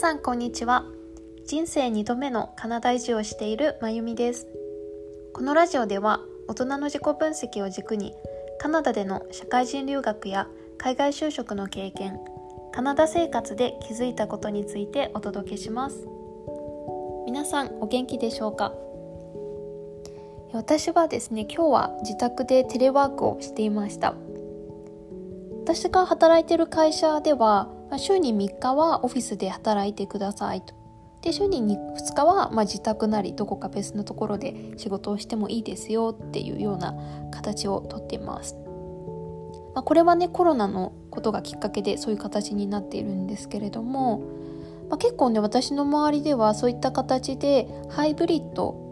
さんこんにちは。人生2度目のカナダ移住をしているまゆみです。このラジオでは大人の自己分析を軸にカナダでの社会人留学や海外就職の経験カナダ生活で気づいたことについてお届けします。皆さんお元気でしょうか？私はですね今日は自宅でテレワークをしていました。私が働いている会社では、まあ、週に3日はオフィスで働いてくださいと。で週に2日は、ま、自宅なりどこか別のところで仕事をしてもいいですよっていうような形をとっています、まあ、これはねコロナのことがきっかけでそういう形になっているんですけれども、まあ、結構ね私の周りではそういった形でハイブリッド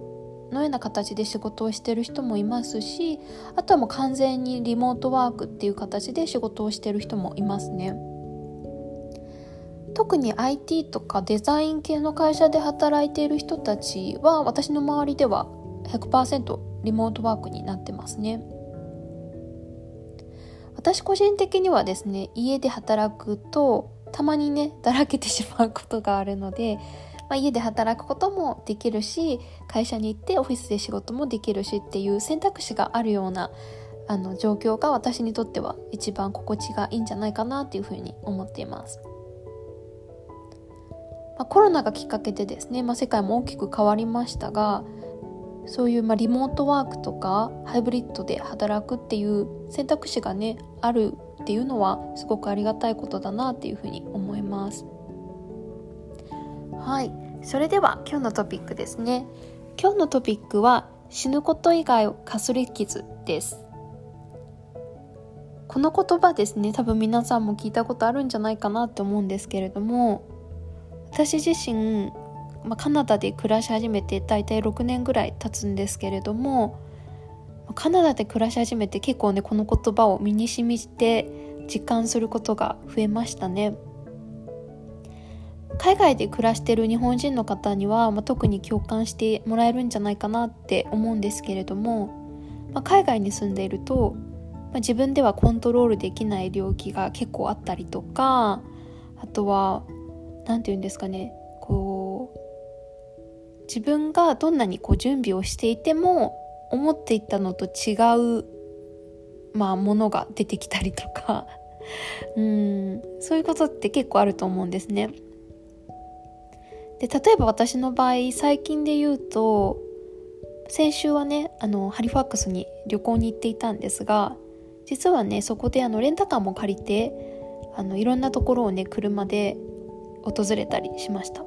のような形で仕事をしてる人もいますしあとはもう完全にリモートワークっていう形で仕事をしてる人もいますね。特に IT とかデザイン系の会社で働いている人たちは私の周りでは100%リモートワークになってますね私個人的にはですね家で働くとたまにねだらけてしまうことがあるのでまあ、家で働くこともできるし会社に行ってオフィスで仕事もできるしっていう選択肢があるようなあの状況が私にとっては一番心地がいいんじゃないかなっていうふうに思っています。まあ、コロナがきっかけでですね、まあ、世界も大きく変わりましたがそういうまあリモートワークとかハイブリッドで働くっていう選択肢がねあるっていうのはすごくありがたいことだなっていうふうに思います。はい。それでは今日のトピックですね。今日のトピックは死ぬこと以外をかすり傷です。この言葉ですね多分皆さんも聞いたことあるんじゃないかなって思うんですけれども私自身、まあ、カナダで暮らし始めて大体6年ぐらい経つんですけれどもカナダで暮らし始めて結構ねこの言葉を身に染みて実感することが増えましたね。海外で暮らしてる日本人の方には、まあ、特に共感してもらえるんじゃないかなって思うんですけれども、まあ、海外に住んでいると、まあ、自分ではコントロールできない領域が結構あったりとかあとは何て言うんですかね。こう自分がどんなにこう準備をしていても思っていたのと違う、まあ、ものが出てきたりとか。うん。そういうことって結構あると思うんですね。で例えば私の場合最近で言うと先週はねあのハリファックスに旅行に行っていたんですが実はねそこであのレンタカーも借りてあのいろんなところをね車で訪れたりしました、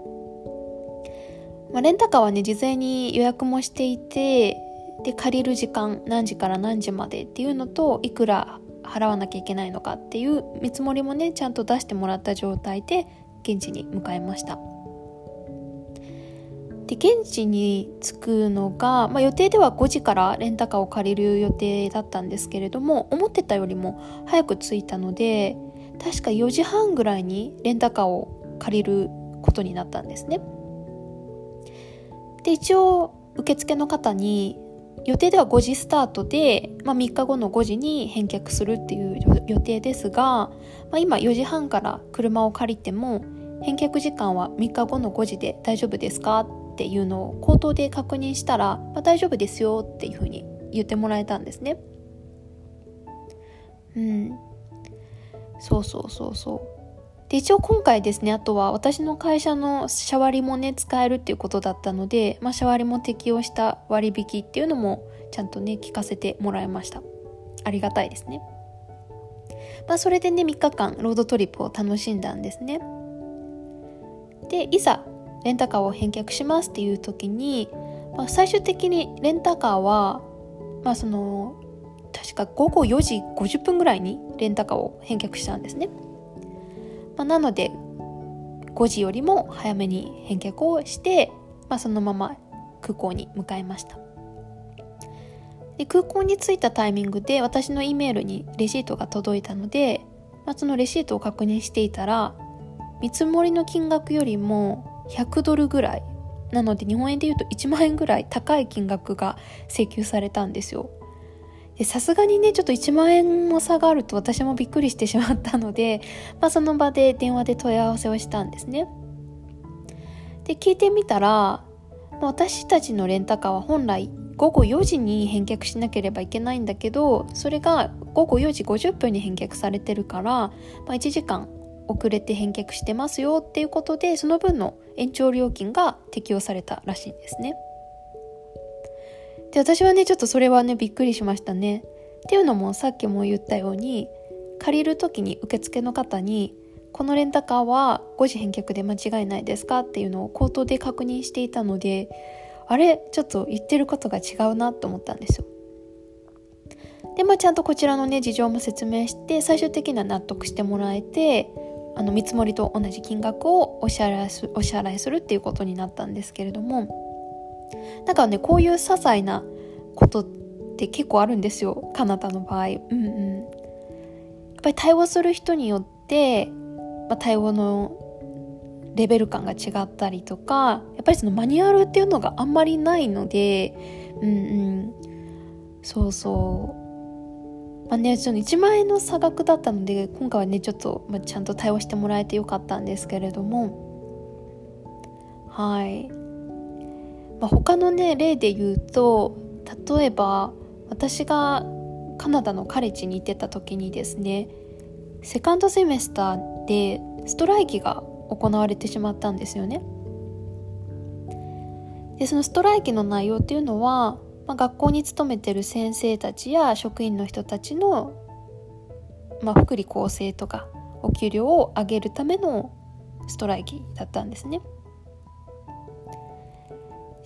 まあ、レンタカーはね事前に予約もしていてで借りる時間何時から何時までっていうのといくら払わなきゃいけないのかっていう見積もりもねちゃんと出してもらった状態で現地に向かいました。で現地に着くのが、まあ、予定では5時からレンタカーを借りる予定だったんですけれども思ってたよりも早く着いたので確か4時半ぐらいにレンタカーを借りることになったんですね。で一応受付の方に予定では5時スタートで、まあ、3日後の5時に返却するっていう予定ですが、まあ、今4時半から車を借りても返却時間は3日後の5時で大丈夫ですかっていうのを口頭で確認したら、まあ、大丈夫ですよっていうふうに言ってもらえたんですね。うん。そうそうそうそう。で、一応今回ですね、あとは私の会社のシャワリもね、使えるっていうことだったので、まあ、シャワリも適用した割引っていうのもちゃんとね、聞かせてもらいました。ありがたいですね。まあ、それでね、3日間ロードトリップを楽しんだんですね。で、いざレンタカーを返却しますっていう時に、まあ、最終的にレンタカーは、まあ、その確か午後4時50分ぐらいにレンタカーを返却したんですね、まあ、なので5時よりも早めに返却をして、まあ、そのまま空港に向かいました。で空港に着いたタイミングで私の E メールにレシートが届いたので、まあ、そのレシートを確認していたら見積もりの金額よりも100ドルぐらい。なので日本円で言うと1万円ぐらい高い金額が請求されたんですよ。さすがにねちょっと1万円も差があると私もびっくりしてしまったので、まあ、その場で電話で問い合わせをしたんですねで聞いてみたら私たちのレンタカーは本来午後4時に返却しなければいけないんだけどそれが午後4時50分に返却されてるから、まあ、1時間遅れて返却してますよっていうことでその分の延長料金が適用されたらしいんですね。で私はねちょっとそれはねびっくりしましたね。っていうのもさっきも言ったように借りる時に受付の方に「このレンタカーは5時返却で間違いないですか?」っていうのを口頭で確認していたのであれちょっと言ってることが違うなと思ったんですよ。でまあちゃんとこちらのね事情も説明して最終的には納得してもらえてあの見積もりと同じ金額をお支払いすお支払いするっていうことになったんですけれどもなんかねこういう些細なことって結構あるんですよ。カナダの場合。うんうん、やっぱり対応する人によって、まあ、対応のレベル感が違ったりとかやっぱりそのマニュアルっていうのがあんまりないのでうんうん。そうそう。まあね、ちょっと1万円の差額だったので今回はねちょっと、まあ、ちゃんと対応してもらえてよかったんですけれども。はい、まあ、他のね例で言うと例えば私がカナダのカレッジに行ってた時にですねセカンドセメスターでストライキが行われてしまったんですよね。でそのストライキの内容っていうのはまあ、学校に勤めてる先生たちや職員の人たちの、まあ、福利厚生とかお給料を上げるためのストライキだったんですね。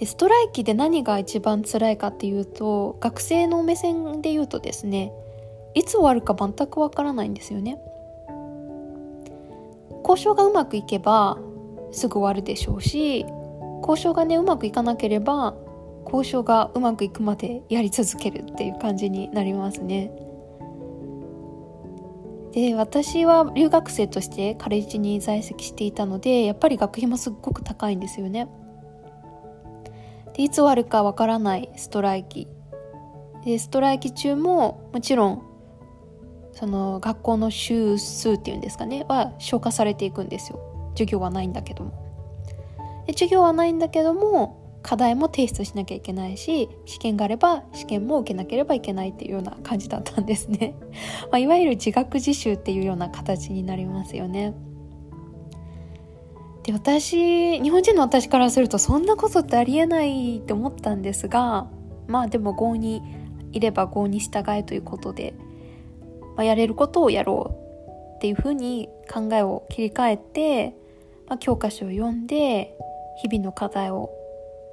ストライキで何が一番辛いかっていうと学生の目線で言うとですねいつ終わるか全くわからないんですよね。交渉がうまくいけばすぐ終わるでしょうし交渉がねうまくいかなければ交渉がうまくいくまでやり続けるっていう感じになりますね。で私は留学生としてカレッジに在籍していたのでやっぱり学費もすっごく高いんですよね。でいつ終わるかわからないストライキ。でストライキ中ももちろんその学校の週数っていうんですかねは消化されていくんですよ。授業はないんだけども。で授業はないんだけども課題も提出しなきゃいけないし試験があれば試験も受けなければいけないっていうような感じだったんですね、まあ、いわゆる自学自習っていうような形になりますよね。で私日本人の私からするとそんなことってありえないって思ったんですがまあでも合にいれば合に従えということで、まあ、やれることをやろうっていうふうに考えを切り替えて、まあ、教科書を読んで日々の課題を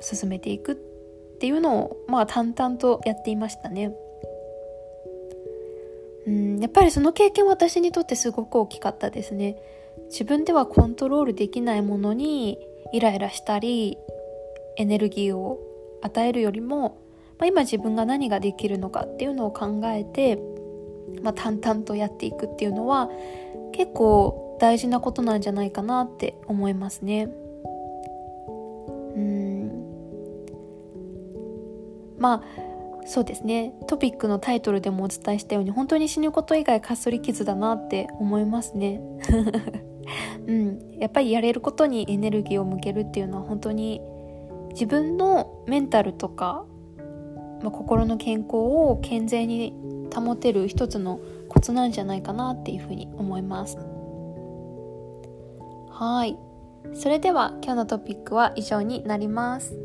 進めていくっていうのをまあ淡々とやっていましたね。うんやっぱりその経験は私にとってすごく大きかったですね。自分ではコントロールできないものにイライラしたりエネルギーを与えるよりも、まあ、今自分が何ができるのかっていうのを考えて、まあ、淡々とやっていくっていうのは結構大事なことなんじゃないかなって思いますね。うんまあそうですねトピックのタイトルでもお伝えしたように本当に死ぬこと以外かっそり傷だなって思いますね。うん、やっぱりやれることにエネルギーを向けるっていうのは本当に自分のメンタルとか、まあ、心の健康を健全に保てる一つのコツなんじゃないかなっていうふうに思います。はい。それでは今日のトピックは以上になります。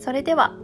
それでは